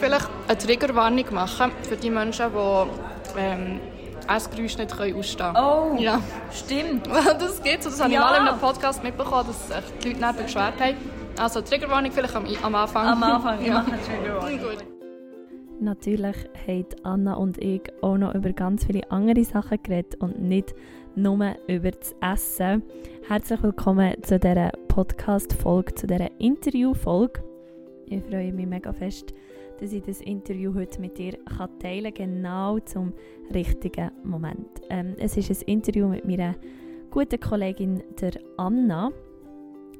Vielleicht eine Triggerwarnung machen für die Menschen, die ähm, Essgeräusche nicht können ausstehen können. Oh, Ja. stimmt. Das geht so, das habe Ja. ich mal in einem Podcast mitbekommen, dass sich die Leute nicht beschwert haben. Also Triggerwarnung vielleicht am, am Anfang. Am Anfang, ich ja. mache eine Triggerwarnung. Gut. Natürlich haben Anna und ich auch noch über ganz viele andere Sachen geredet und nicht nur über das Essen. Herzlich willkommen zu dieser Podcast-Folge, zu dieser Interview-Folge. Ich freue mich mega fest, dass ich das Interview heute mit dir teilen kann, genau zum richtigen Moment. Ähm, es ist ein Interview mit meiner guten Kollegin, der Anna.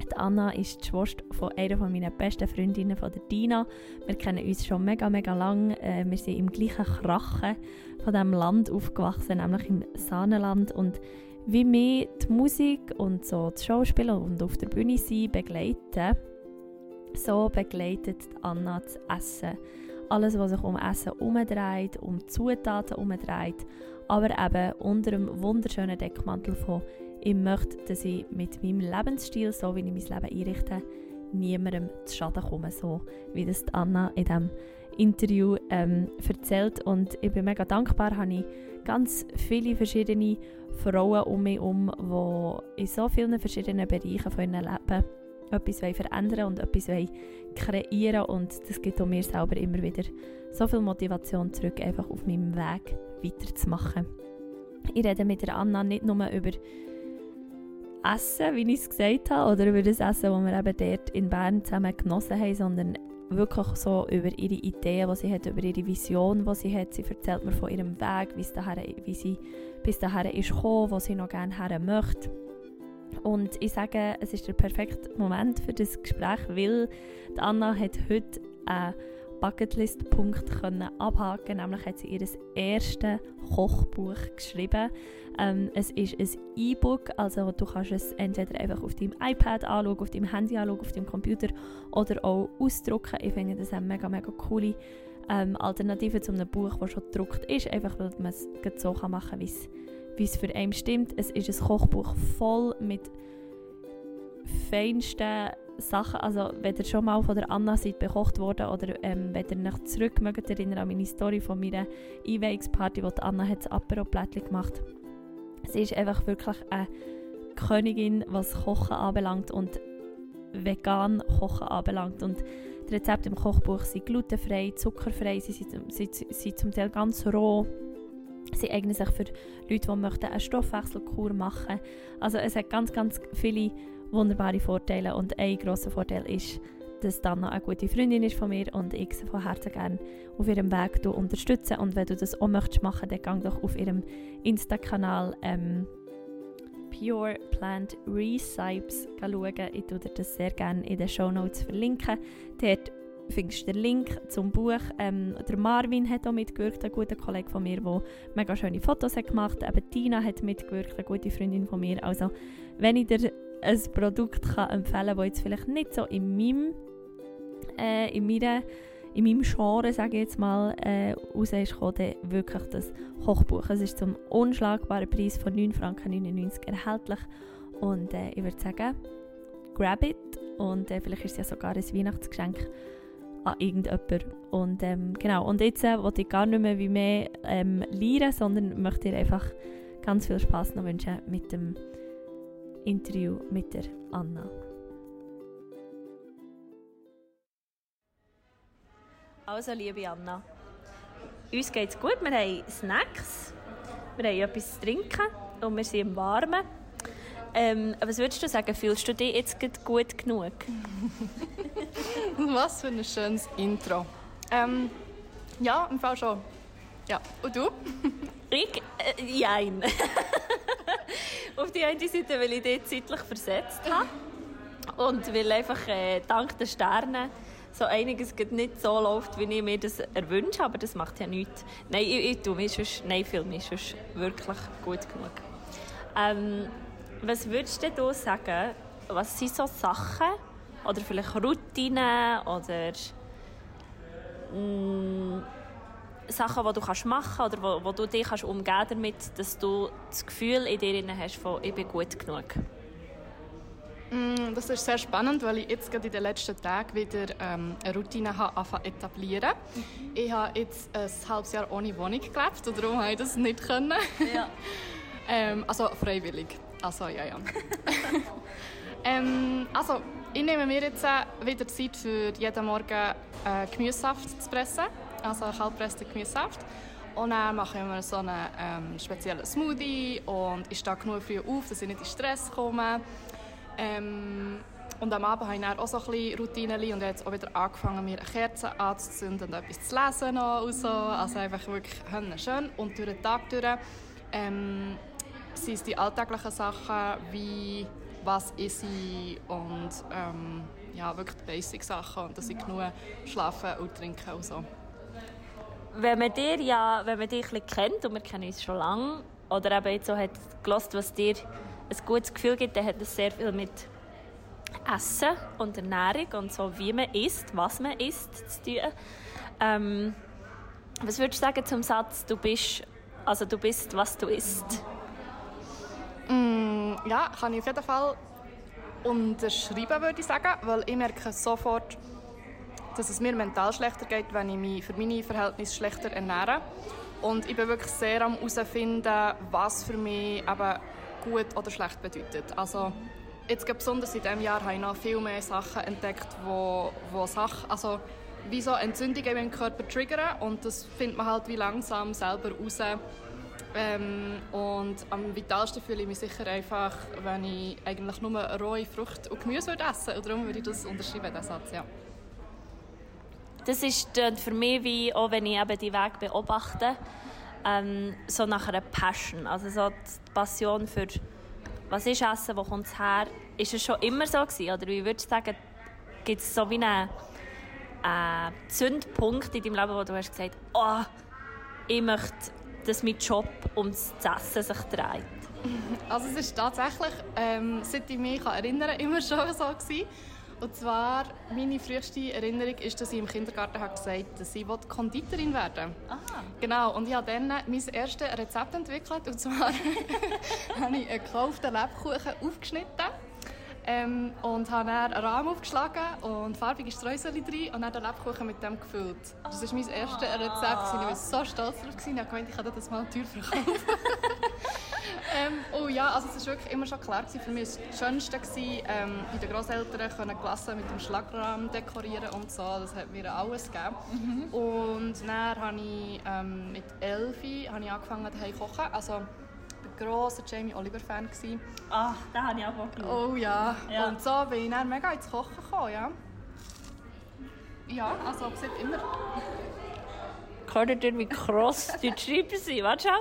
Die Anna ist die Schwester von einer meiner besten Freundinnen, von der Dina. Wir kennen uns schon mega, mega lang. Äh, wir sind im gleichen Krachen von diesem Land aufgewachsen, nämlich im Sahnenland. Und wie wir die Musik und so das Schauspiel und auf der Bühne sein begleiten, so begleitet Anna das Essen. Alles, was sich um Essen umdreht, um Zutaten umdreht, aber eben unter dem wunderschönen Deckmantel von ich möchte, dass ich mit meinem Lebensstil, so wie ich mein Leben einrichte, niemandem zu Schaden komme, so wie das Anna in diesem Interview ähm, erzählt. Und ich bin mega dankbar, habe ich ganz viele verschiedene Frauen um mich herum, die in so vielen verschiedenen Bereichen von ihrem Leben etwas verändern und etwas kreieren und das gibt auch mir selber immer wieder so viel Motivation zurück, einfach auf meinem Weg weiterzumachen. Ich rede mit der Anna nicht nur über Essen, wie ich es gesagt habe, oder über das Essen, das wir eben dort in Bern zusammen genossen haben, sondern wirklich so über ihre Ideen, die sie hat, über ihre Vision, die sie hat. Sie erzählt mir von ihrem Weg, wie sie bis dahin ist gekommen, wo sie noch gerne her möchte. Und ich sage, es ist der perfekte Moment für das Gespräch, weil Anna hat heute einen Bucketlist-Punkt abhaken, nämlich hat sie ihr erstes Kochbuch geschrieben. Ähm, es ist ein E-Book, also du kannst es entweder einfach auf deinem iPad anschauen, auf deinem Handy anschauen, auf deinem Computer oder auch ausdrucken. Ich finde das eine mega, mega coole ähm, Alternative zu einem Buch, das schon gedruckt ist, einfach weil man es so machen kann, wie es für einen stimmt. Es ist ein Kochbuch voll mit feinsten Sachen. Also, wenn ihr schon mal von der Anna seid bekocht worden oder ähm, wenn ihr euch zurück mögt erinnern an meine Story von meiner Einweihungsparty, wo die Anna hat das Apero-Plättchen gemacht Sie ist einfach wirklich eine Königin, was Kochen anbelangt und vegan Kochen anbelangt. Und die Rezepte im Kochbuch sind glutenfrei, zuckerfrei, sie sind, sie sind zum Teil ganz roh. Sie eignen sich für Leute, die möchten eine Stoffwechselkur machen möchten. Also es hat ganz, ganz viele wunderbare Vorteile und ein grosser Vorteil ist, dass Dana eine gute Freundin ist von mir und ich sie von Herzen gerne auf ihrem Weg unterstütze. Und wenn du das auch möchtest machen, dann gang doch auf ihrem Insta-Kanal ähm, Pure Plant Recipes schauen. Ich tue dir das sehr gerne in den Show Notes verlinken. Dort findest den Link zum Buch. Ähm, der Marvin hat auch mitgewirkt, ein guter Kollege von mir, der mega schöne Fotos hat gemacht hat. Eben Tina hat mitgewirkt, eine gute Freundin von mir. Also, wenn ich dir ein Produkt kann empfehlen kann, das jetzt vielleicht nicht so in meinem, äh, in meiner, in meinem Genre, sage ich jetzt mal, äh, raus ist gekommen, dann wirklich das Kochbuch. Es ist zum unschlagbaren Preis von 9,99 Franken erhältlich und äh, ich würde sagen, grab it und äh, vielleicht ist es ja sogar ein Weihnachtsgeschenk an irgendjemand. Und ähm, genau, und jetzt äh, wollte ich gar nicht mehr wie mehr ähm, lernen, sondern möchte dir einfach ganz viel Spaß noch wünschen mit dem Interview mit der Anna. Also, liebe Anna, uns geht es gut. Wir haben Snacks, wir haben etwas zu trinken und wir sind im Warmen. Ähm, was würdest du sagen, fühlst du dich jetzt gut genug? Was für ein schönes Intro. Ähm, ja, im Fall schon. Ja, und du? Ich? Äh, jein. Auf die eine Seite, weil ich dich zeitlich versetzt habe und weil einfach äh, dank den Sternen so einiges nicht so läuft, wie ich mir das erwünsche, aber das macht ja nichts. Nein, ich, ich tue mich sonst, nein, mich sonst wirklich gut genug. Ähm, was würdest du denn sagen, was sind so Sachen oder vielleicht Routinen oder mh, Sachen, die du kannst machen oder wo, wo du dich kannst umgeben damit, dass du das Gefühl in dir hast von «ich bin gut genug»? Mm, das ist sehr spannend, weil ich jetzt gerade in den letzten Tagen wieder ähm, eine Routine habe etablieren. Mhm. Ich habe jetzt ein halbes Jahr ohne Wohnung gelebt und darum habe ich das nicht können. Ja. ähm, also freiwillig. Also ja, ja. ähm, also ich nehme mir jetzt wieder Zeit für jeden Morgen äh, Gemüsesaft zu pressen, also kaltpressten Gemüsesaft. Und dann mache ich mir so einen ähm, speziellen Smoothie und ich stehe genug früh auf, dass ich nicht in Stress komme. Ähm, und am Abend habe ich dann auch so ein bisschen Routinen und jetzt auch wieder angefangen, mir eine Kerze anzuzünden und etwas zu lesen und so. Also einfach wirklich schön. Und durch den Tag durch ähm, sind die alltäglichen Sachen wie was esse ich und ähm, ja, wirklich die Basic-Sachen und dass ich genug schlafen und trinken und so. Wenn man dir ja, wenn man dich ein kennt und wir kennen uns schon lange oder eben jetzt so hat gelernt, was dir ein gutes Gefühl gibt, dann hat das sehr viel mit Essen und Ernährung und so, wie man isst, was man isst, zu tun. Ähm, was würdest du sagen zum Satz, du bist, also du bist, was du isst? Mm, ja, kann ich auf jeden Fall unterschreiben, würde ich sagen, weil ich merke sofort, dass es mir mental schlechter geht, wenn ich mich für meine Verhältnisse schlechter ernähre. Und ich bin wirklich sehr am herausfinden, was für mich eben gut oder schlecht bedeutet. Also jetzt besonders in diesem Jahr habe ich noch viel mehr Sachen entdeckt, wo, wo Sachen, also wie so Entzündungen in meinem Körper triggern und das findet man halt wie langsam selber raus. Ähm, und am vitalsten fühle ich mich sicher einfach, wenn ich eigentlich nur rohe Frucht und Gemüse essen würde. Darum würde ich das unterschreiben, diesen Satz, ja. Das ist für mich wie, auch wenn ich eben die Weg beobachte, ähm, so nach einer Passion. Also so die Passion für was ist Essen, wo kommt es her? Ist es schon immer so gewesen? Oder wie würdest du sagen, gibt es so wie einen äh, Zündpunkt in deinem Leben, wo du hast gesagt oh, ich möchte, dass mein Job um das Essen sich dreht? Also es ist tatsächlich, ähm, seit ich mich erinnern kann, immer schon so gewesen. Und zwar, meine früheste Erinnerung ist, dass ich im Kindergarten habe gesagt habe, dass ich Konditorin werden Aha. Genau, und ich habe dann mein erstes Rezept entwickelt. Und zwar habe ich einen gekauften Lebkuchen aufgeschnitten ähm, und habe dann einen Rahmen aufgeschlagen und farbige Streusel drin und dann den Lebkuchen mit dem gefüllt. Das war mein erstes Rezept. Ich war so stolz darauf. Ich habe ich kann das mal teuer verkaufen. ähm, oh ja, also es war wirklich immer schon klar für mich. Das Schönste war, ähm, bei den Großeltern können Klassen mit dem Schlagrahmen dekorieren und so. Das hat mir alles gegeben. Mhm. Und dann habe ich ähm, mit Elfi habe ich angefangen zu kochen. Also, war grosser Jamie Oliver-Fan. Ach, den habe ich auch geschaut. Oh ja. ja. Und so bin ich dann mega ins Kochen gekommen, ja. Ja, also sieht immer... Hört ihr, wie kross die Schreiber sind? Warte schon.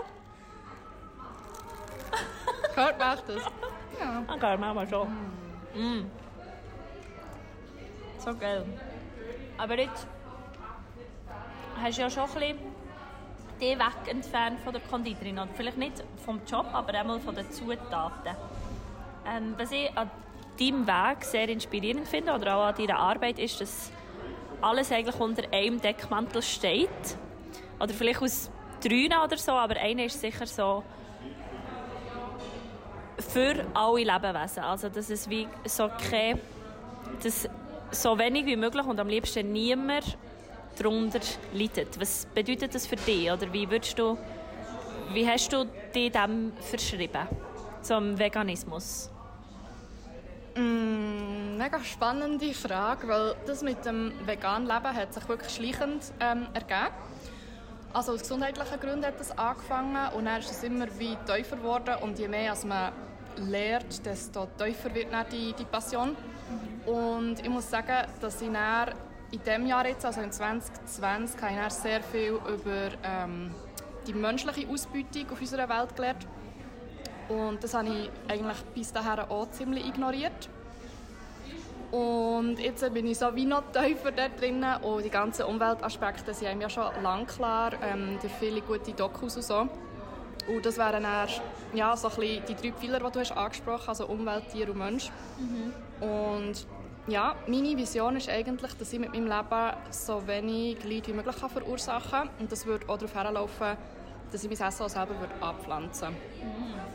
Kurt macht das. Ja. Okay, machen wir schon. Mm. So geil. Aber jetzt hast du ja schon ein bisschen die weg entfernt von der Konditorin. Oder vielleicht nicht vom Job, aber einmal von den Zutaten. Ähm, was ich an deinem Weg sehr inspirierend finde, oder auch an deiner Arbeit, ist, dass alles eigentlich unter einem Deckmantel steht. Oder vielleicht aus drei oder so, aber einer ist sicher so für alle Lebewesen. Also, dass es wie so kein, dass so wenig wie möglich und am liebsten niemand darunter leidet. Was bedeutet das für dich? Oder wie würdest du, wie hast du dich dem verschrieben? Zum Veganismus? Mm, mega spannende Frage, weil das mit dem veganen Leben hat sich wirklich schleichend ähm, ergeben. Also aus gesundheitlichen Gründen hat das angefangen und dann ist es immer wie tiefer geworden und je mehr als man lernt, desto tiefer wird dann die, die Passion. Und ich muss sagen, dass ich dann in diesem Jahr jetzt, also in 2020, habe ich sehr viel über ähm, die menschliche Ausbeutung auf unserer Welt gelernt. Und das habe ich eigentlich bis dahin auch ziemlich ignoriert. Und jetzt bin ich so wie noch tiefer da drin und die ganzen Umweltaspekte sind einem ja schon lange klar, ähm, durch viele gute Dokus und so. Und das wären dann, ja, so ein bisschen die drei Pfeiler, die du hast angesprochen hast, also Umwelt, Tier und Mensch. Mhm. Und ja, meine Vision ist eigentlich, dass ich mit meinem Leben so wenig Leid wie möglich verursachen kann. Und das würde auch darauf hinlaufen, dass ich mein Essen auch selber würde abpflanzen würde.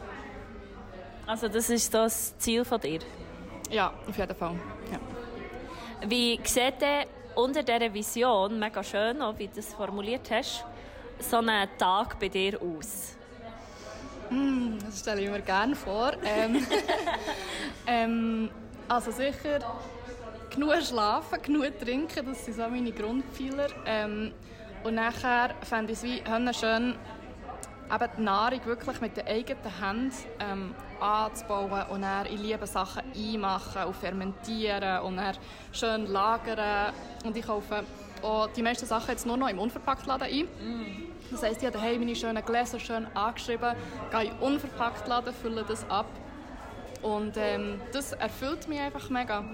Also das ist das Ziel von dir? Ja, auf jeden Fall. Ja. Wie sieht denn unter dieser Vision, mega schön, auch wie du das formuliert hast, so ein Tag bei dir aus? Mm, das stelle ich mir gerne vor. Ähm, ähm, also sicher genug schlafen, genug trinken, das sind so meine Grundpfeiler. Ähm, und nachher fände ich es wie schön, eben die Nahrung wirklich mit den eigenen Händen ähm, anzubauen und dann in liebe Sachen einmachen und fermentieren und dann schön lagern. Und ich kaufe auch die meisten Sachen jetzt nur noch im Unverpacktladen ein. Mm. Das heisst, ich habe daheim meine schönen Gläser schön angeschrieben, gehe in Unverpacktladen, fülle das ab. Und ähm, das erfüllt mich einfach mega.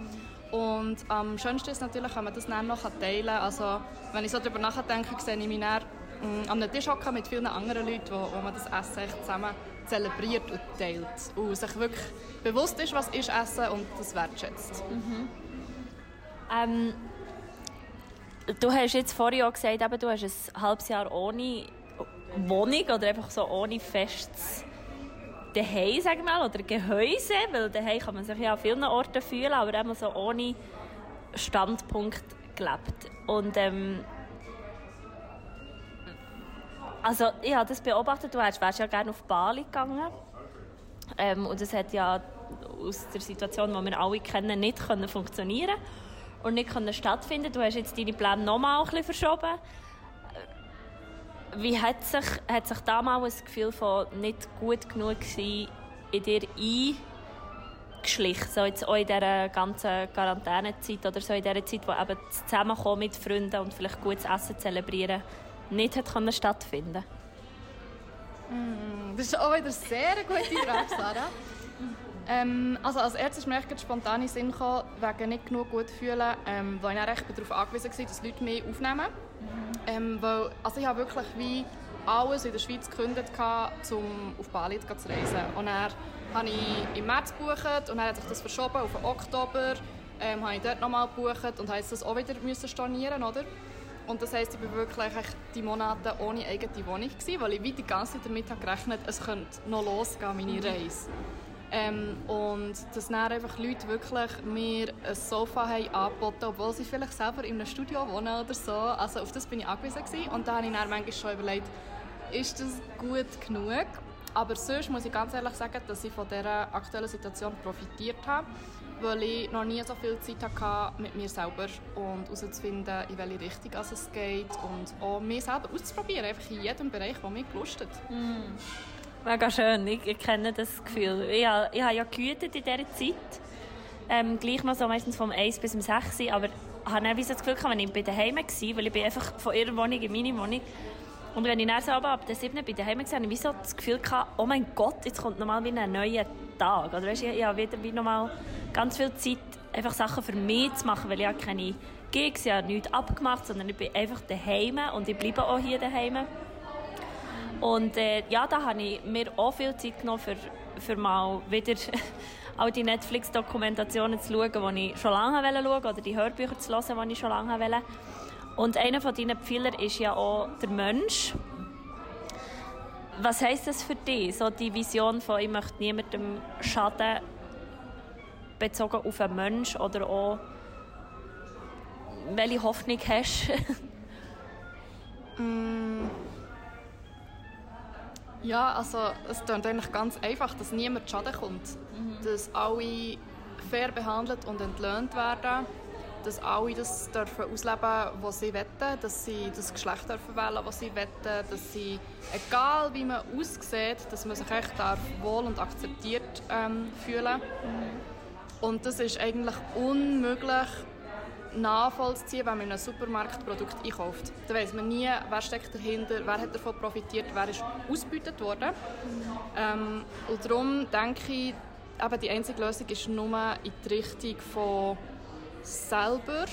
Und am schönsten ist natürlich, wenn man das dann noch teilen kann. Also, wenn ich so darüber nachdenke, sehe ich mich dann mm, an einem Tisch mit vielen anderen Leuten, wo, wo man das Essen zusammen zelebriert und teilt. Und sich wirklich bewusst ist, was ist Essen und das wertschätzt. Mhm. Ähm, du hast jetzt vorhin auch gesagt, eben, du hast ein halbes Jahr ohne Wohnung oder einfach so ohne festes Daheim, sagen mal, oder Gehäuse, weil daheim kann man sich ja an vielen Orten fühlen, aber immer so ohne Standpunkt gelebt. Und ähm, also ich habe das beobachtet, du wärst ja gerne auf Bali gegangen. Ähm, und das hat ja aus der Situation, die wir alle kennen, nicht können funktionieren und nicht können stattfinden. Du hast jetzt deine Pläne nochmal ein bisschen verschoben. Wie hat sich, hat sich damals das Gefühl von nicht gut genug sein in dir eingeschlichen? So jetzt auch in dieser ganzen Quarantänezeit oder so in dieser Zeit, wo eben das Zusammenkommen mit Freunden und vielleicht gutes Essen zelebrieren nicht hat können stattfinden mm, Das ist auch wieder eine sehr gute Frage, Sarah. ähm, also als erstes ist mir echt spontan in Sinn gekommen, wegen nicht genug gut fühlen, ähm, weil ich dann echt darauf angewiesen war, dass Leute mehr aufnehmen. Mhm. Ähm, weil, also ich habe wirklich wie alles in der Schweiz gekündigt, um auf Bali zu reisen. Und dann habe ich im März gebucht und dann hat sich das verschoben auf den Oktober. Ähm, habe ich dort nochmal gebucht und musste das auch wieder stornieren, oder? Und das heisst, ich war wirklich die Monate ohne eigene Wohnung, gewesen, weil ich wie die ganze Zeit damit gerechnet habe, es könnte noch losgehen, meine Reise. Ähm, und dass dann einfach Leute wirklich mir ein Sofa haben angeboten obwohl sie vielleicht selber in einem Studio wohnen oder so. Also auf das bin ich angewiesen gewesen. Und da habe ich dann manchmal schon überlegt, ist das gut genug? Aber sonst muss ich ganz ehrlich sagen, dass ich von dieser aktuellen Situation profitiert habe weil ich noch nie so viel Zeit hatte mit mir selber und herauszufinden, in welche Richtung es geht und auch mich selber auszuprobieren, einfach in jedem Bereich, der mich gelustet. Mm. Mega schön, ich, ich, kenne das Gefühl. Ich, ich habe ja gehütet in dieser Zeit, ähm, gleich noch so meistens vom 1 bis zum 6, aber habe dann das Gefühl, wenn ich bei daheim war, weil ich bin einfach von ihrer Wohnung in meine Wohnung und wenn ich dann so ab der 7 bei daheim war, hatte ich so das Gefühl, oh mein Gott, jetzt kommt nochmal wieder ein neuer Tag. Oder weißt, ich, ich habe wieder wie nochmal ganz viel Zeit, einfach Sachen für mich zu machen, weil ich habe keine Gigs, ich habe nichts abgemacht, sondern ich bin einfach daheim und ich bleibe auch hier daheim. Und äh, ja, da habe ich mir auch viel Zeit genommen, für, für mal wieder all die Netflix-Dokumentationen zu schauen, die ich schon lange schauen wollte, oder die Hörbücher zu hören, die ich schon lange wollte. Und einer von deinen Pfeiler ist ja auch der Mensch. Was heisst das für dich, so die Vision von «Ich möchte niemandem schaden» bezogen auf einen Mensch oder auch welche Hoffnung hast mm. Ja, also es klingt eigentlich ganz einfach, dass niemand Schaden kommt. Mhm. Dass alle fair behandelt und entlöhnt werden. Dass alle das dürfen ausleben was sie wollen. Dass sie das Geschlecht dürfen wählen was sie wollen. Dass sie, egal wie man aussieht, dass man sich echt darf wohl und akzeptiert ähm, fühlen mhm. Und das ist eigentlich unmöglich nachvollziehen, wenn man in einem Supermarkt Produkt einkauft. Da weiß man nie, wer steckt dahinter, wer hat davon profitiert, wer ist ausgebeutet worden. Ähm, und darum denke ich, eben die einzige Lösung ist nur in die Richtung von selber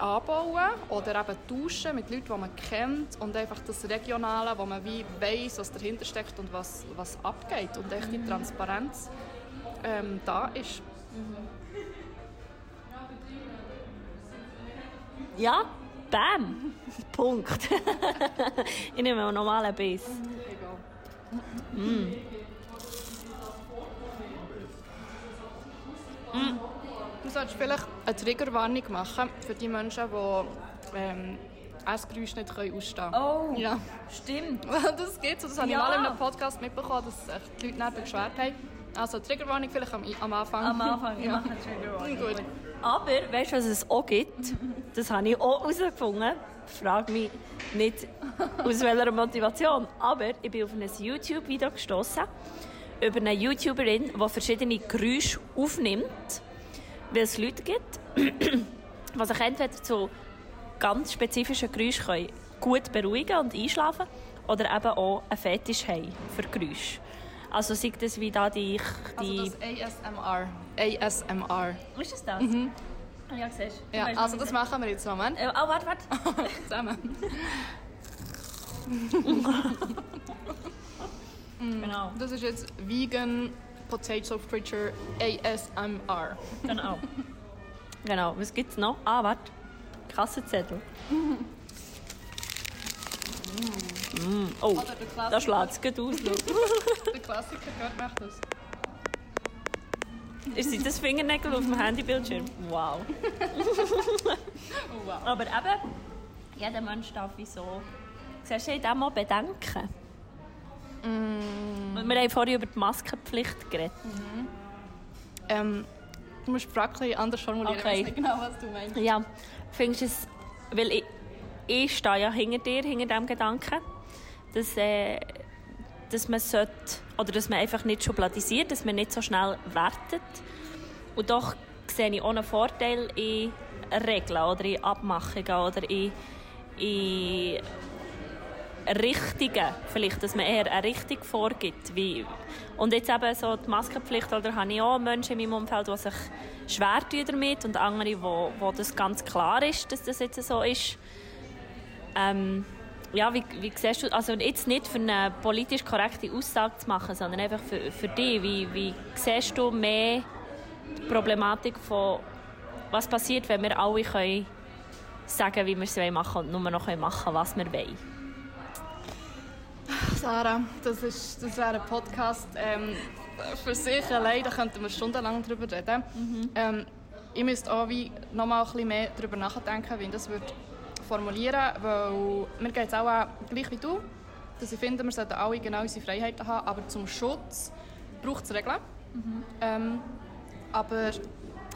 anbauen oder eben tauschen mit Leuten, die man kennt und einfach das Regionale, wo man wie weiss, was dahinter steckt und was, was abgeht und echt die Transparenz ähm, da ist. Ja, bam! Punkt. ich nehme einen normalen Biss. Mm. Du solltest vielleicht eine Triggerwarnung machen für die Menschen, die ähm, Essgeräusche nicht können ausstehen können. Oh, Ja. stimmt. Das geht so, das habe Ja. ich mal in einem Podcast mitbekommen, dass sich die Leute nicht beschwert haben. Also Triggerwarnung vielleicht am, am Anfang. Am Anfang, ich ja. mache eine Triggerwarnung. Gut. Aber weißt du, was es auch gibt? Das habe ich auch herausgefunden. Frag mich nicht aus welcher Motivation. Aber ich bin auf ein YouTube-Video gestoßen über eine YouTuberin, die verschiedene Geräusche aufnimmt, weil es Leute gibt, die sich entweder zu ganz spezifischen Geräuschen gut beruhigen und einschlafen oder eben auch einen Fetisch haben für Geräusche. Also sei das wie da die... die Also das ASMR. ASMR. ist das das? Mhm. Ja, siehst du. Ja, also das machen wir jetzt Moment. Äh, Oh, warte, warte. Zusammen. Genau. Das ist jetzt Vegan Potato Friture ASMR. Genau. genau. Was gibt's noch? Ah, warte. Kassenzettel. Mm. Oh, Oder der Klassiker. da schlägt es gut aus. Der Klassiker gehört macht das. Ist sind das Fingernägel auf dem Handybildschirm? Wow. Oh wow. Aber eben, jeder Mensch darf wie so... Siehst du, ich mal bedenken. Und Wir haben vorhin über die Maskenpflicht geredet. Ähm, du musst die Frage ein bisschen anders formulieren. Okay. Ich weiß nicht genau, was du meinst. Ja, findest du es... Weil ich, ich stehe ja hinter dir, hinter diesem Gedanken, dass, äh, dass man sollte, oder dass man einfach nicht schubladisiert, dass man nicht so schnell wertet. Und doch sehe ich auch einen Vorteil in Regeln oder in Abmachungen oder in, in Richtungen, vielleicht, dass man eher eine Richtung vorgibt. Wie, und jetzt eben so die Maskenpflicht, oder habe ich auch Menschen in meinem Umfeld, die sich schwer tun damit und andere, wo, wo das ganz klar ist, dass das jetzt so ist. Ähm, ja, wie, wie siehst du, also jetzt nicht für eine politisch korrekte Aussage zu machen, sondern einfach für, für dich, wie, wie siehst du mehr die Problematik von, was passiert, wenn wir alle können sagen, wie wir es machen und nur noch können machen was wir wollen? Sarah, das, ist, das wäre ein Podcast ähm, für sich allein, da könnten wir stundenlang darüber reden. Ähm, ich müsste auch wie noch mal ein bisschen mehr darüber nachdenken, wie das würde formulieren weil mir geht es auch gleich wie du, dass ich finde, wir sollten alle genau unsere Freiheiten haben, aber zum Schutz braucht es Regeln. Ähm, aber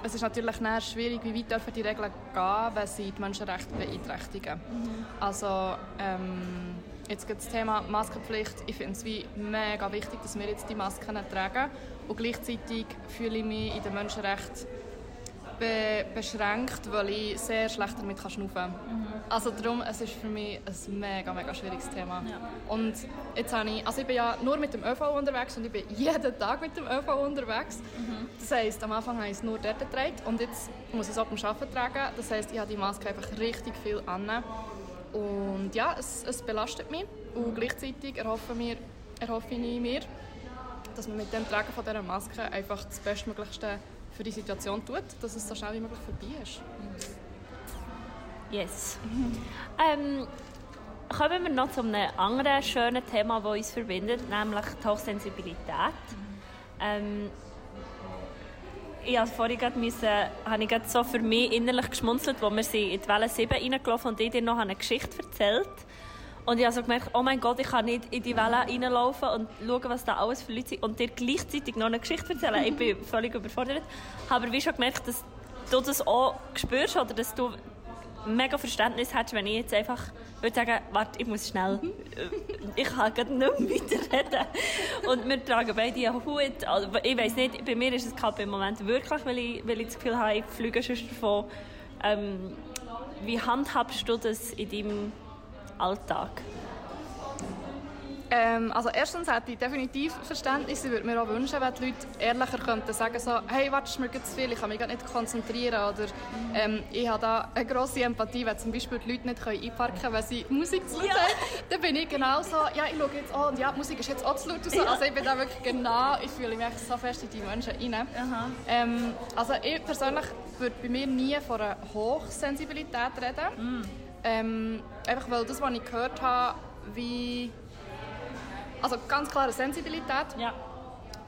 es ist natürlich schwierig, wie weit dürfen die Regeln gehen, wenn sie die Menschenrechte beeinträchtigen. Also ähm, jetzt gibt das Thema Maskenpflicht. Ich finde es wie mega wichtig, dass wir jetzt die Masken tragen. Und gleichzeitig fühle ich mich in den Menschenrechten be beschränkt, weil ich sehr schlecht damit kann schnaufen kann. Also darum, es ist für mich ein mega, mega schwieriges Thema. Und jetzt habe ich, also ich bin ja nur mit dem ÖV unterwegs und ich bin jeden Tag mit dem ÖV unterwegs. Das heisst, am Anfang habe ich es nur dort getragen und jetzt muss ich es auch beim Arbeiten tragen. Das heisst, ich habe die Maske einfach richtig viel an. Und ja, es, es belastet mich und gleichzeitig erhoffe, mir, erhoffe ich mir, dass man mit dem Tragen von dieser Maske einfach das Bestmöglichste für die Situation tut, dass es so schnell wie möglich vorbei ist. Yes. Ähm, kommen wir noch zu einem anderen schönen Thema, das uns verbindet, nämlich die Hochsensibilität. Ähm, ich musste vorhin gerade müssen, habe ich gerade so für mich innerlich geschmunzelt, wo wir sind in die Welle 7 reingelaufen und ich dir noch eine Geschichte erzählt und ich habe so gemerkt, oh mein Gott, ich kann nicht in die Welle reinlaufen und schauen, was da alles für Leute sind und dir gleichzeitig noch eine Geschichte erzählen. Ich bin völlig überfordert. Aber wie schon gemerkt, dass du das auch spürst oder dass du mega Verständnis hättest, wenn ich jetzt einfach würde sagen, warte, ich muss schnell, ich kann gerade nicht mehr weiterreden. Und wir tragen beide einen Hut. Also, ich weiß nicht, bei mir ist es kalt im Moment wirklich, weil ich, weil ich das Gefühl habe, ich fliege schon davon. Ähm, wie handhabst du das in deinem Alltag? Ähm, also erstens hätte ich definitiv Verständnis. Ich würde mir auch wünschen, wenn die Leute ehrlicher könnten sagen so, hey, warte, mir gerade zu viel, ich kann mich gerade nicht konzentrieren. Oder ähm, ich habe da eine grosse Empathie, wenn zum Beispiel die Leute nicht können einparken können, wenn sie Musik zu laut Ja. haben. Dann bin ich genau so, ja, ich schaue jetzt an und ja, die Musik ist jetzt auch zu laut. Und so. Also ich bin da wirklich genau, ich fühle mich so fest in die Menschen rein. Ähm, also ich persönlich würde bei mir nie von einer Hochsensibilität reden. Ähm, einfach weil das, was ich gehört habe, wie... Also ganz klare Sensibilität, Ja.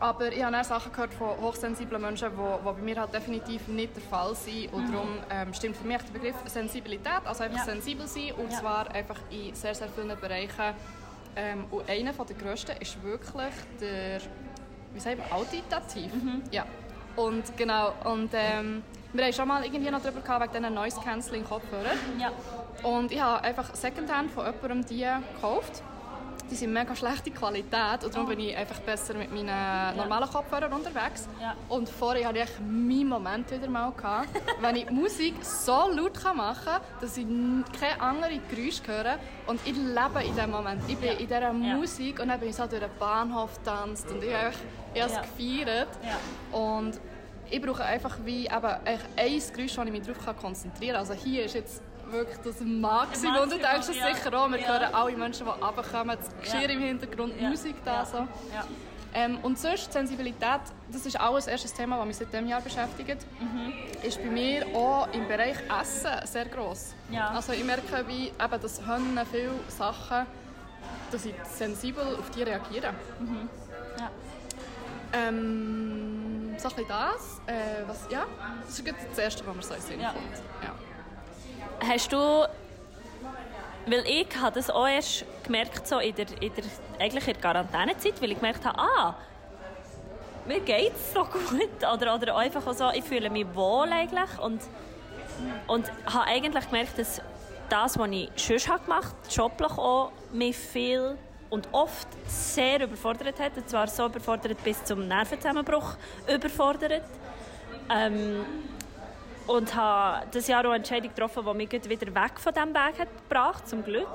Aber ich habe auch Sachen gehört von hochsensiblen Menschen, die, die bei mir halt definitiv nicht der Fall sind. Und darum ähm, stimmt für mich der Begriff Sensibilität, also einfach Ja. sensibel sein. Und Ja. zwar einfach in sehr, sehr vielen Bereichen. Ähm, und einer der grössten ist wirklich der, wie sagt man, auditativ. Ja. Und genau, und ähm, wir haben schon mal irgendwie noch darüber gehabt, wegen diesen Noise Cancelling Kopfhörer. Ja. Und ich habe einfach Secondhand von jemandem die gekauft. Die sind mega schlechte Qualität und darum bin ich einfach besser mit meinen normalen Kopfhörern unterwegs. Ja. Und vorher hatte ich meinen Moment wieder mal, gehabt, wenn ich die Musik so laut kann machen kann, dass ich keine anderen Geräusche höre. Und ich lebe in diesem Moment. Ich bin Ja. in dieser Ja. Musik und dann bin ich so durch den Bahnhof getanzt und ich habe es Ja. gefeiert. Ja. Und ich brauche einfach wie eben ein Geräusch, wo ich mich darauf konzentrieren kann. Also hier ist jetzt wirklich das Maximum. Und du denkst es ja. sicher auch. Wir Ja. hören alle Menschen, die runterkommen, das Geschirr im Hintergrund. Musik da. So. Ähm, und sonst, die Sensibilität, das ist auch ein erstes Thema, das mich seit diesem Jahr beschäftigt. Mhm. Ist bei mir auch im Bereich Essen sehr gross. Ja. Also ich merke, wie eben, dass Hühner viele Sachen, dass ich sensibel auf die reagiere. Ja. Ähm, so ein bisschen das. Äh, was, ja, das ist das Erste, was mir so in den Sinn Ja. kommt. Ja. Hast du, weil ich habe das auch erst gemerkt, so in der, in der, eigentlich in der Quarantänezeit, weil ich gemerkt habe, ah, mir geht es so gut. Oder, oder einfach so, ich fühle mich wohl eigentlich. Und, und habe eigentlich gemerkt, dass das, was ich sonst gemacht habe, joblich auch, mich viel und oft sehr überfordert hat. Und zwar so überfordert bis zum Nervenzusammenbruch überfordert. Ähm, und habe das Jahr auch eine Entscheidung getroffen, die mich wieder weg von diesem Weg hat gebracht zum Glück.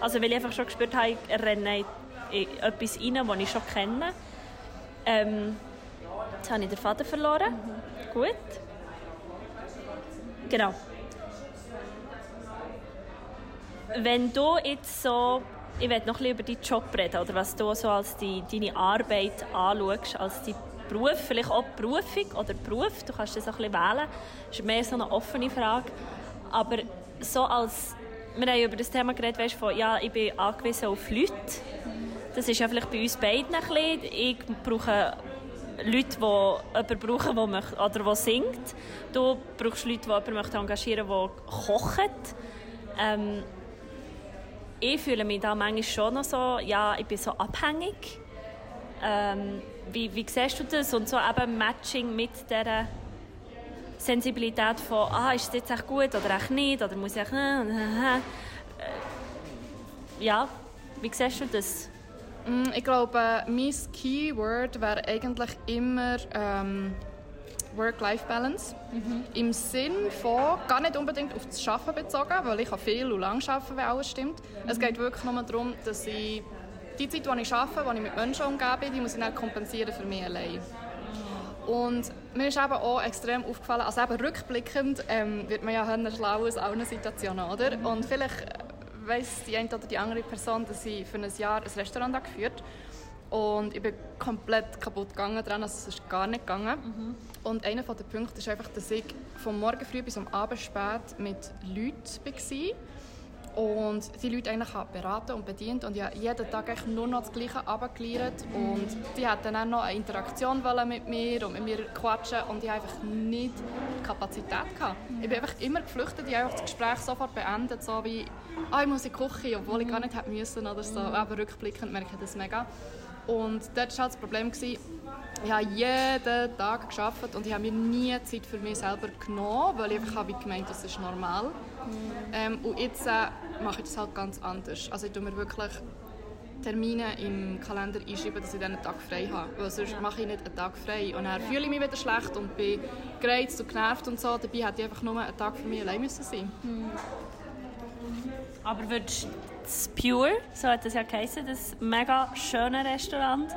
Also weil ich einfach schon gespürt habe, ich renne in etwas rein, das ich schon kenne. Ähm, jetzt habe ich den Vater verloren. Gut. Genau. Wenn du jetzt so, ich werde noch ein bisschen über deinen Job reden, oder was du so als die, deine Arbeit anschaust, als die Beruf, vielleicht auch Berufung oder Beruf, du kannst das auch ein wählen, das ist mehr so eine offene Frage, aber so als, wir haben über das Thema geredet, weißt, von, ja, ich bin angewiesen auf Leute, das ist ja vielleicht bei uns beiden ein bisschen, ich brauche Leute, die jemanden brauchen, der möchte, oder der singt. Du brauchst Leute, die jemanden möchte engagieren möchte, der kocht. Ähm, ich fühle mich da manchmal schon noch so, ja, ich bin so abhängig. Ähm, wie, wie siehst du das? Und so eben Matching mit dieser Sensibilität von, ah, ist es jetzt echt gut oder echt nicht? Oder muss ich echt, äh, äh, äh. Ja, wie siehst du das? Mm, Ich glaube, mein Keyword wäre eigentlich immer ähm, Work-Life-Balance. Im Sinn von, gar nicht unbedingt auf das Arbeiten bezogen, weil ich kann viel und lang arbeiten, wenn alles stimmt. Es geht wirklich nur darum, dass ich die Zeit, die ich arbeite, die ich mit Menschen umgebe, die muss ich dann kompensieren für mich allein. Und mir ist eben auch extrem aufgefallen, also eben rückblickend ähm, wird man ja höher schlau aus allen Situationen, oder? Und vielleicht weiss die eine oder die andere Person, dass ich für ein Jahr ein Restaurant habe geführt und ich bin komplett kaputt gegangen dran, also es ist gar nicht gegangen. Und einer der Punkte ist einfach, dass ich vom Morgen früh bis am Abend spät mit Leuten war und die Leute eigentlich beraten und bedient und habe jeden Tag nur noch das Gleiche abgeliefert und die hatten dann auch noch eine Interaktion mit mir und mit mir quatschen und ich einfach nicht die Kapazität gehabt. Ich bin einfach immer geflüchtet, ich habe einfach das Gespräch sofort beendet, so wie «Ah, ich muss in die Küche», obwohl ich gar nicht hätte müssen oder so. Aber rückblickend merke ich das mega. Und dort war halt das Problem, gewesen, ich habe jeden Tag gearbeitet und ich habe mir nie Zeit für mich selber genommen, weil ich einfach habe gemeint, das ist normal. Ähm, und jetzt äh, mache ich das halt ganz anders. Also ich tue mir wirklich Termine im Kalender einschreiben, dass ich dann einen Tag frei habe. Weil sonst mache ich nicht einen Tag frei. Und dann fühle ich mich wieder schlecht und bin gereizt und genervt und so. Dabei hätte ich einfach nur einen Tag für mich allein müssen sein Aber würdest das Pure, so hat das ja geheißen, das mega schöne Restaurant,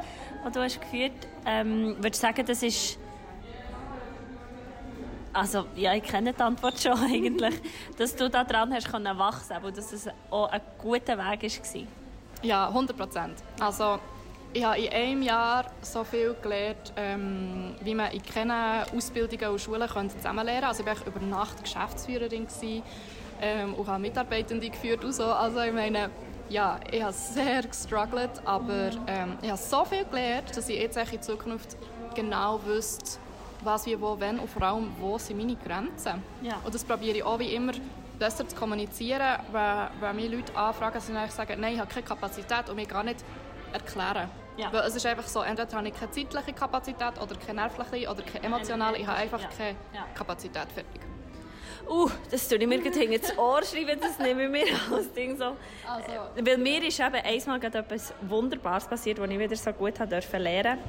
das du hast geführt ähm, würdest du sagen, das ist... Also, ja, ich kenne die Antwort schon eigentlich, dass du da dran hast können wachsen, aber dass es auch ein guter Weg war. Ja, 100 Prozent. Also, ich habe in einem Jahr so viel gelernt, ähm, wie man in keinen Ausbildungen und Schulen könnte zusammen lernen Also ich war über Nacht Geschäftsführerin gewesen, ähm, und habe Mitarbeitende geführt und so. Also ich meine, ja, ich habe sehr gestruggelt, aber ähm, ich habe so viel gelernt, dass ich jetzt in Zukunft genau wüsste, was, wie, wo, wenn und vor allem, wo sind meine Grenzen. Ja. Und das probiere ich auch wie immer besser zu kommunizieren, wenn, wenn mich Leute anfragen, dass ich sagen, nein, ich habe keine Kapazität und mir gar nicht erklären. Ja. Weil es ist einfach so, entweder habe ich keine zeitliche Kapazität oder keine nervliche oder keine emotionale. Ich habe einfach keine. Kapazität fertig. Uh, das tue ich mir gerade das Ohr schreiben, das nehme ich mir als Ding so. Also, Weil mir ist eben einmal gerade etwas Wunderbares passiert, das ich wieder so gut habe dürfen lernen.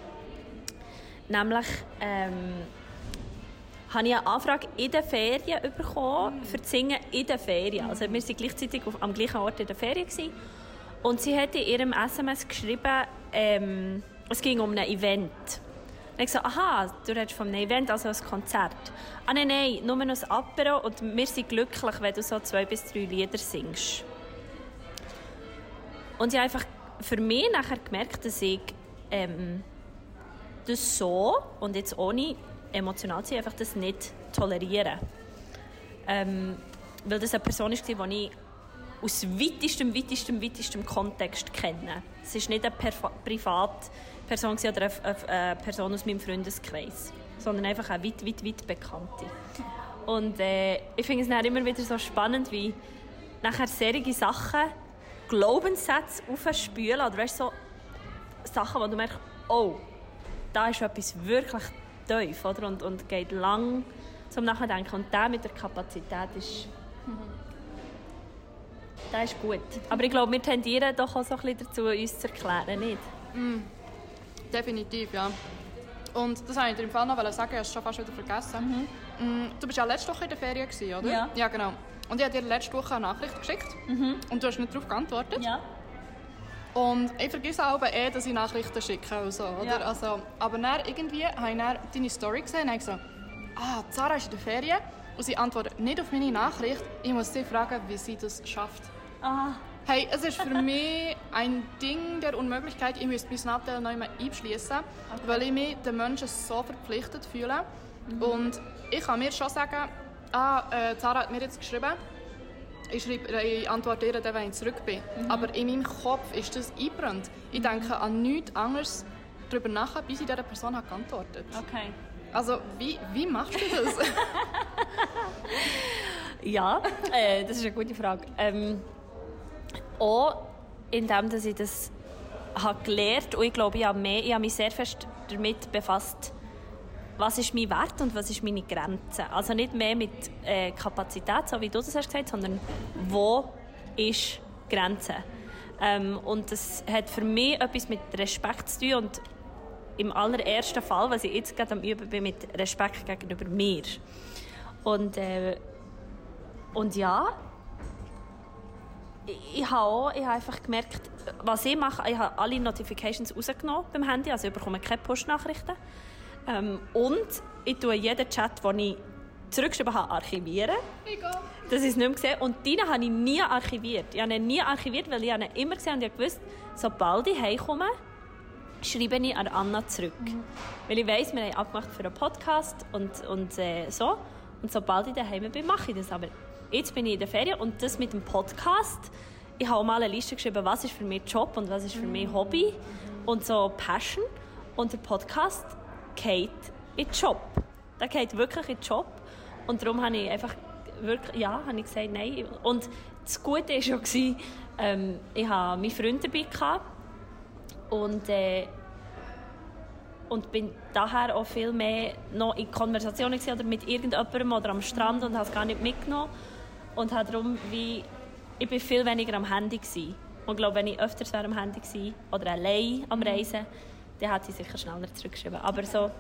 Nämlich ähm, habe ich eine Anfrage in den Ferien bekommen für das Singen in den Ferien. Also wir waren gleichzeitig auf, am gleichen Ort in den Ferien. Gewesen. Und sie hat in ihrem SMS geschrieben, ähm, es ging um ein Event. Und ich so, aha, du redest einem Event, also ein Konzert. Ah nein, nein, nur noch ein Apero und wir sind glücklich, wenn du so zwei bis drei Lieder singst. Und ich habe einfach für mich nachher gemerkt, dass ich ähm, das so, und jetzt ohne emotional zu sein, einfach das nicht toleriere. Ähm, weil das eine Person war, die ich aus weitestem, weitestem, weitestem Kontext kenne. Es war nicht eine Perf Gewesen oder eine, eine Person aus meinem Freundeskreis, sondern einfach eine weit, weit, weit Bekannte. Und äh, ich finde es dann immer wieder so spannend, wie nachher solche Sachen Glaubenssätze aufspülen oder weißt, so Sachen, wo du merkst, oh, da ist etwas wirklich tief oder? Und, und geht lang zum Nachdenken. Und der mit der Kapazität ist, der ist gut. Aber ich glaube, wir tendieren doch auch so ein bisschen dazu, uns zu erklären, nicht? Definitiv, ja. Und das wollte ich dir im Fall noch sagen, ich habe es schon fast wieder vergessen. Mm, Du bist ja letzte Woche in der Ferien, gewesen, oder? Ja. Ja, genau. Und ich habe dir letzte Woche eine Nachricht geschickt und du hast nicht darauf geantwortet. Ja. Und ich vergesse auch eh, dass ich Nachrichten schicke und so, oder? Ja. Also, aber dann irgendwie habe ich dann deine Story gesehen und habe gesagt, ah, Zara ist in der Ferien und sie antwortet nicht auf meine Nachricht. Ich muss sie fragen, wie sie das schafft. Ah, Hey, es ist für mich ein Ding der Unmöglichkeit. Ich müsste mein Snapchat noch einmal einschließen, weil ich mich den Menschen so verpflichtet fühle. Und ich kann mir schon sagen, ah, äh, Zara hat mir jetzt geschrieben, ich, schreibe, ich antworte ihr dann, wenn ich zurück bin. Aber in meinem Kopf ist das eingebrannt. Ich denke an nichts anderes darüber nach, bis ich dieser Person habe geantwortet okay. Also, wie, wie machst du das? Ja, äh, das ist eine gute Frage. Ähm, auch indem dass ich das habe gelernt und ich glaube, ich habe, mehr, ich habe mich sehr fest damit befasst, was ist mein Wert und was ist meine Grenze. Also nicht mehr mit äh, Kapazität, so wie du das hast gesagt, sondern wo ist Grenze. Ähm, und das hat für mich etwas mit Respekt zu tun und im allerersten Fall, was ich jetzt gerade am Üben bin, mit Respekt gegenüber mir. Und, äh, und ja, ich, habe auch, ich habe einfach gemerkt, was ich mache, ich habe alle Notifications rausgenommen beim Handy, also ich bekomme keine Push-Nachrichten. Ähm, und ich tue jeden Chat, den ich zurückgeschrieben habe, archivieren. Egal. Das ist nicht mehr gesehen. Und deinen habe ich nie archiviert. Ich habe ihn nie archiviert, weil ich ihn immer gesehen habe und ich wusste, sobald ich heimkomme, schreibe ich an Anna zurück. Weil ich weiss, wir haben abgemacht für einen Podcast und, und äh, so. Und sobald ich daheim bin, mache ich das. Aber jetzt bin ich in der Ferien und das mit dem Podcast, ich habe mal eine Liste geschrieben, was ist für mich Job und was ist für mich Hobby und so Passion. Und der Podcast geht in den Job. Der geht wirklich in den Job. Und darum habe ich einfach wirklich, ja, habe ich gesagt, nein. Und das Gute war gewesen, ähm, ich hatte meinen Freund dabei. Gehabt. Und, äh, und bin daher auch viel mehr noch in Konversationen oder mit irgendjemandem oder am Strand und habe es gar nicht mitgenommen. Und habe darum wie, ich bin viel weniger am Handy gewesen. Und glaube, wenn ich öfters wäre am Handy gewesen, oder allein am Reisen, dann hätte ich sicher schneller zurückgeschrieben. Aber so,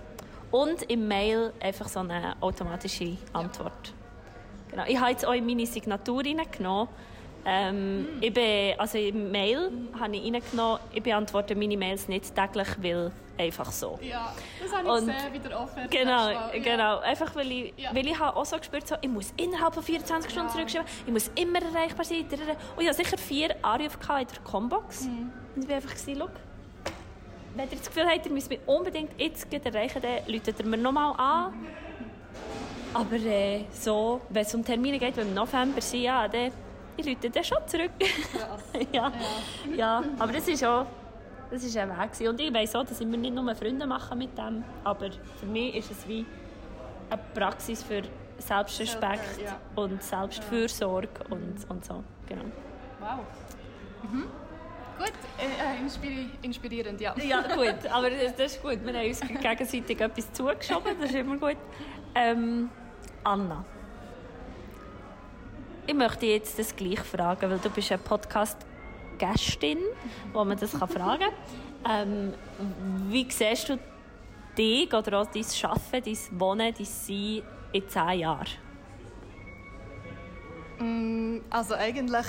und im Mail einfach so eine automatische Antwort. Genau. Ich habe jetzt auch in meine Signatur reingenommen. Ähm, ich bin, also im Mail habe ich reingenommen, ich beantworte meine Mails nicht täglich, weil einfach so. Ja, das habe ich Und- gesehen, wie der Offert Genau. Ja. genau. Einfach weil ich, Ja. weil ich habe auch so gespürt, so, ich muss innerhalb von 24 Stunden Ja. zurückschreiben, ich muss immer erreichbar sein. Und ich hatte sicher vier Anrufe in der Combox. Mhm. Und ich war einfach, schau, wenn ihr das Gefühl habt, ihr müsst mich unbedingt jetzt erreichen, dann läutet ihr mir nochmal an. Aber äh, so, wenn es um Termine geht, die im November sind, ja, dann ich rufe dann schon zurück. ja. ja, aber das ist auch das ist ein Weg. gewesen. Und ich weiss auch, dass ich mir nicht nur Freunde machen mit dem, aber für mich ist es wie eine Praxis für Selbstrespekt ja. und Selbstfürsorge und, und so. Genau. Wow. Mhm. Gut, äh, äh, inspiri inspirierend, ja. Ja, gut, aber das, das ist gut. Wir haben uns gegenseitig etwas zugeschoben, das ist immer gut. Ähm, Anna, ich möchte jetzt das gleich fragen, weil du bist eine Podcast-Gästin, wo man das kann fragen kann. Ähm, wie siehst du dich oder auch dein Arbeiten, dein Wohnen, dein Sein in zehn Jahren? Mm, Also eigentlich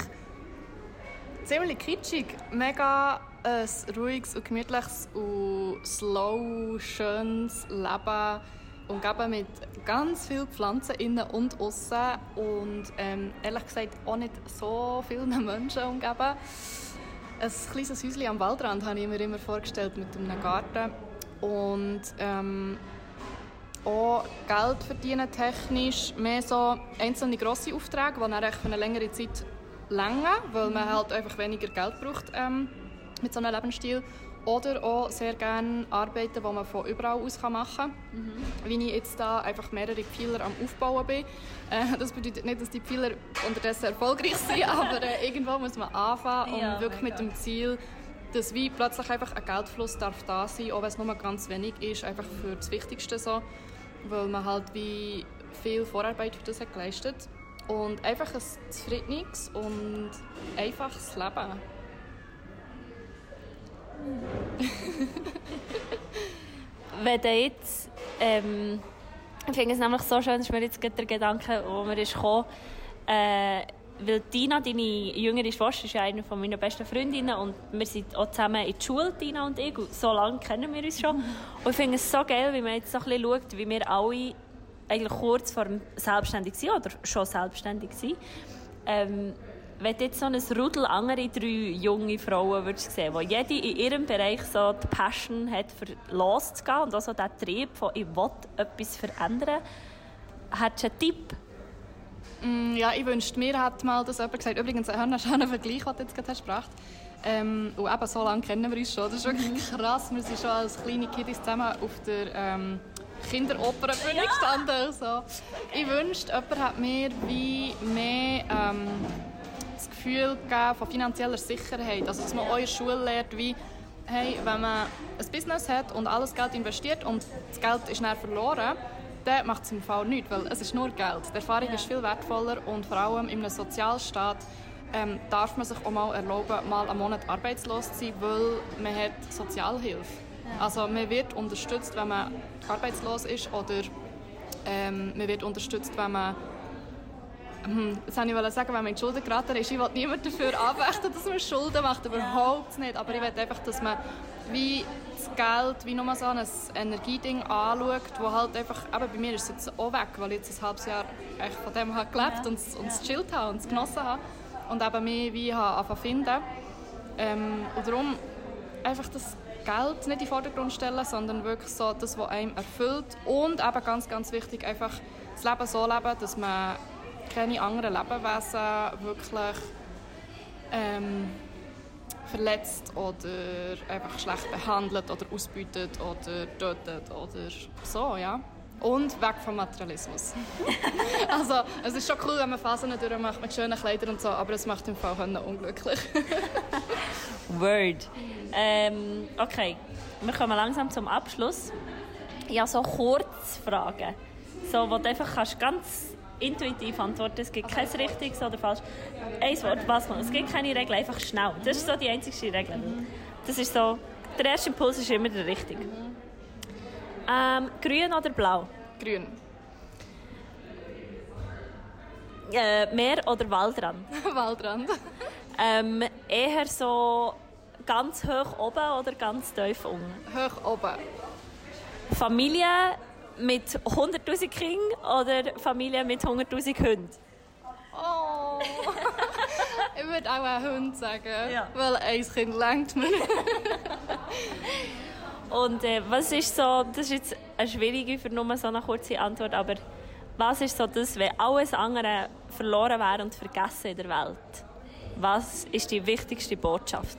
ziemlich kitschig. Mega ein ruhiges und gemütliches und slow, schönes Leben. Umgeben mit ganz vielen Pflanzen innen und außen und ähm, ehrlich gesagt auch nicht so vielen Menschen umgeben. Ein kleines Häuschen am Waldrand habe ich mir immer vorgestellt mit einem Garten und ähm, auch Geld verdienen technisch, mehr so einzelne grosse Aufträge, die dann für eine längere Zeit länger, weil man halt einfach weniger Geld braucht ähm, mit so einem Lebensstil. Oder auch sehr gerne Arbeiten, die man von überall aus machen kann. Wie ich jetzt da einfach mehrere Pfeiler am Aufbauen bin. Äh, das bedeutet nicht, dass die Pfeiler unterdessen erfolgreich sind, aber äh, irgendwo muss man anfangen und Ja, wirklich mega. mit dem Ziel, dass wie plötzlich einfach ein Geldfluss darf da sein, auch wenn es nur ganz wenig ist, einfach für das Wichtigste so, weil man halt wie viel Vorarbeit für das hat geleistet und einfach ein zufriedenes und einfaches Leben. wenn du jetzt, ähm, ich finde es nämlich so schön, dass mir jetzt der Gedanke, wo ist äh, weil Tina, deine jüngere Schwester, ist ja eine meiner besten Freundinnen und wir sind auch zusammen in der Schule, Tina und ich, und so lange kennen wir uns schon. Und ich finde es so geil, wie man jetzt so ein bisschen schaut, wie wir alle eigentlich kurz vor dem selbstständig sind oder schon selbstständig sind. Ähm, wenn du jetzt so ein Rudel andere drei junge Frauen würdest sehen, die jede in ihrem Bereich so die Passion hat, für loszugehen und auch so den Trieb von «ich will etwas verändern», hättest du einen Tipp? Mm, Ja, ich wünschte, mir hat mal das jemand gesagt. Übrigens, ein schöner Vergleich, den du jetzt gerade hast gebracht ähm, Und eben, so lange kennen wir uns schon. Das ist wirklich krass. Wir sind schon als kleine Kiddies zusammen auf der ähm, Kinderopernbühne gestanden. und So. Ich wünschte, jemand hat mir wie mehr ähm, Gefühl gegeben von finanzieller Sicherheit. Also, dass man auch in der Schule lernt, wie hey, wenn man ein Business hat und alles Geld investiert und das Geld ist dann verloren, dann macht es im Fall nichts, weil es ist nur Geld. Die Erfahrung ist viel wertvoller und vor allem in einem Sozialstaat ähm, darf man sich auch mal erlauben, mal einen Monat arbeitslos zu sein, weil man hat Sozialhilfe. Also man wird unterstützt, wenn man arbeitslos ist oder ähm, man wird unterstützt, wenn man hm, Jetzt wollte ich sagen, wenn man in die Schulden geraten ist, ich will niemand dafür anfechten, dass man Schulden macht, überhaupt nicht. Aber ich will einfach, dass man wie das Geld wie nur so ein Energieding anschaut, wo halt einfach, eben bei mir ist es jetzt auch weg, weil ich jetzt ein halbes Jahr echt von dem habe gelebt und es und es gechillt habe und es genossen habe und eben mich wie zu finden. Ähm, und darum einfach das Geld nicht in den Vordergrund stellen, sondern wirklich so das, was einem erfüllt. Und eben ganz, ganz wichtig, einfach das Leben so leben, dass man keine anderen Lebewesen wirklich ähm, verletzt oder einfach schlecht behandelt oder ausbeutet oder tötet oder so, ja. Und weg vom Materialismus. also, es ist schon cool, wenn man Phasen durchmacht mit schönen Kleidern und so, aber es macht im Fall Hände unglücklich. Word. Ähm, okay, wir kommen langsam zum Abschluss. Habe so Kurzfragen, so, wo du einfach kannst ganz intuitiv antworten Es gibt kein richtiges oder falsch. Ein Wort, was man. Es gibt keine Regel, einfach schnell. Das ist so die einzige Regel. Das ist so, der erste Impuls ist immer der richtige. Ähm, grün oder blau? Grün. Äh, Meer oder Waldrand? Waldrand. Ähm, eher so ganz hoch oben oder ganz tief unten? Hoch oben. Familie mit 100'000 Kindern oder Familie mit 100'000 Hunden? Oh. ich würde auch einen Hund sagen, Ja. weil ein Kind lenkt mir. Und äh, was ist so, das ist jetzt eine schwierige für nur so eine kurze Antwort, aber was ist so das, wenn alles andere verloren wäre und vergessen in der Welt? Was ist die wichtigste Botschaft?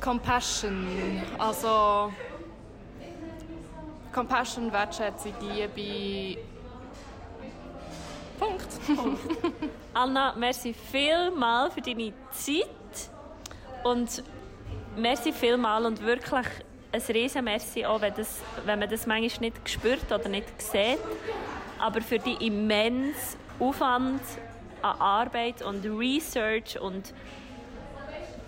Compassion. Also. Compassion, Wertschätzung, Liebe. Punkt. Anna, merci vielmal für deine Zeit und merci vielmal und wirklich ein riesen Merci auch, wenn, das, wenn man das manchmal nicht spürt oder nicht sieht, aber für die immense Aufwand an Arbeit und Research und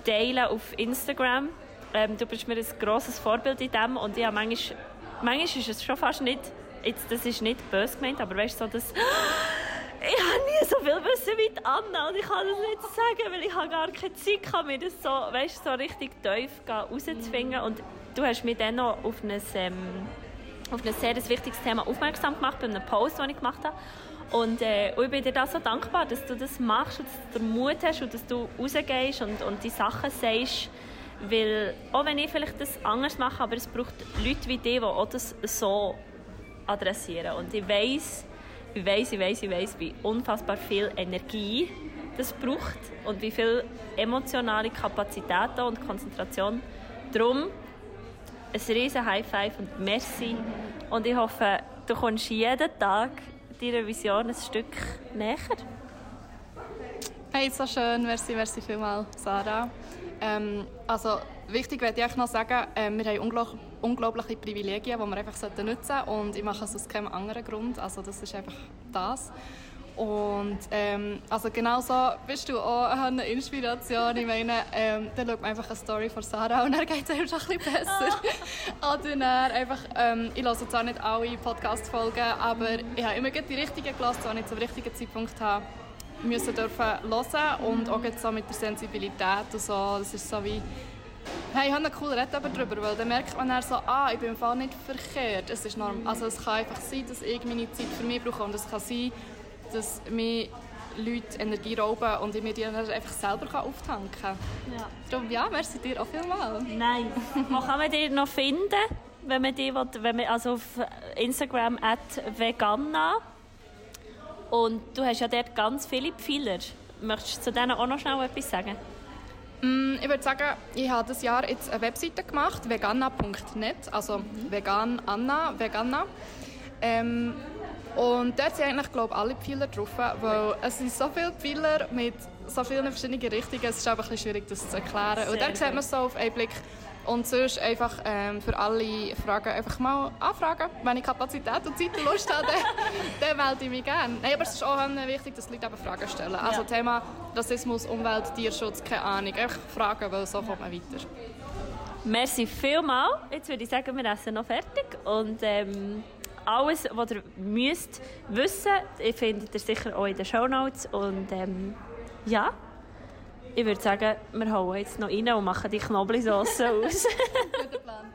Teilen auf Instagram. Ähm, du bist mir ein grosses Vorbild in dem und ja, manchmal, manchmal ist es schon fast nicht, jetzt, das ist nicht böse gemeint, aber weißt du, so das ich habe nie so viel wissen wie Anna und ich kann das nicht sagen, weil ich habe gar keine Zeit hatte, mir das so, weißt, so richtig tief rauszufinden. Und du hast mich dann noch auf ein, ähm, auf ein sehr wichtiges Thema aufmerksam gemacht, bei einem Post, den ich gemacht habe. Und, äh, und ich bin dir da so dankbar, dass du das machst und dass du den Mut hast und dass du rausgehst und, und die Sachen sagst. Weil, auch wenn ich vielleicht das anders mache, aber es braucht Leute wie dich, die auch das so adressieren. Und ich weiss, ich weiss, ich weiss, ich weiss, wie unfassbar viel Energie das braucht und wie viel emotionale Kapazität und Konzentration. Darum ein riesen High Five und Merci. Und ich hoffe, du kommst jeden Tag deiner Vision ein Stück näher. Hey, so schön. Merci, merci vielmals, Sarah. Ähm, also, wichtig werde ich noch sagen, äh, wir haben unglaublich, unglaubliche Privilegien, die wir einfach nutzen sollten. Und ich mache es aus keinem anderen Grund. Also, das ist einfach das. Und ähm, also genau so bist du auch eine Inspiration. Ich meine, ähm, dann schaut man einfach eine Story von Sarah und dann geht es einem schon ein bisschen besser. Oder dann einfach, ähm, ich höre zwar nicht alle Podcast-Folgen, aber ich habe immer die richtigen gelassen, die ich zum richtigen Zeitpunkt habe müssen dürfen hören und auch so mit der Sensibilität und so. Das ist so wie Hey, ich habe einen coolen Red darüber, weil dann merkt man dann so, ah, ich bin im Fall nicht verkehrt. Es, ist norm also es kann einfach sein, dass ich meine Zeit für mich brauche und es kann sein, dass mir Leute Energie rauben und ich mir die einfach selber auftanken kann. Ja. Darum, ja, merci dir auch vielmals. Nein. Wo kann man dich noch finden, wenn man die, wenn man, also auf Instagram at veganna und du hast ja dort ganz viele Pfeiler. Möchtest du zu denen auch noch schnell etwas sagen? Mm, ich würde sagen, ich habe dieses Jahr jetzt eine Webseite gemacht, veganna.net, also mhm. vegan Anna, veganna. Ähm, und dort sind eigentlich, glaube ich, alle Pfeiler drauf, weil es sind so viele Pfeiler mit so vielen verschiedenen Richtungen, es ist einfach ein bisschen schwierig, das zu erklären. Sehr und dort sieht man so auf einen Blick, und sonst einfach ähm, für alle Fragen einfach mal anfragen. Wenn ich Kapazität und Zeit und Lust habe, dann, dann melde ich mich gerne. Nein, aber es ist auch wichtig, dass die Leute eben Fragen stellen. Also ja. Thema Rassismus, Umwelt, Tierschutz, keine Ahnung. Einfach fragen, weil so kommt man weiter. Merci vielmals. Jetzt würde ich sagen, wir essen noch fertig. Und ähm, alles, was ihr müsst wissen, findet ihr sicher auch in den Show Notes. Und ähm, ja, ich würde sagen, wir hauen jetzt noch rein und machen die Knoblauchsoße aus. Guter Plan.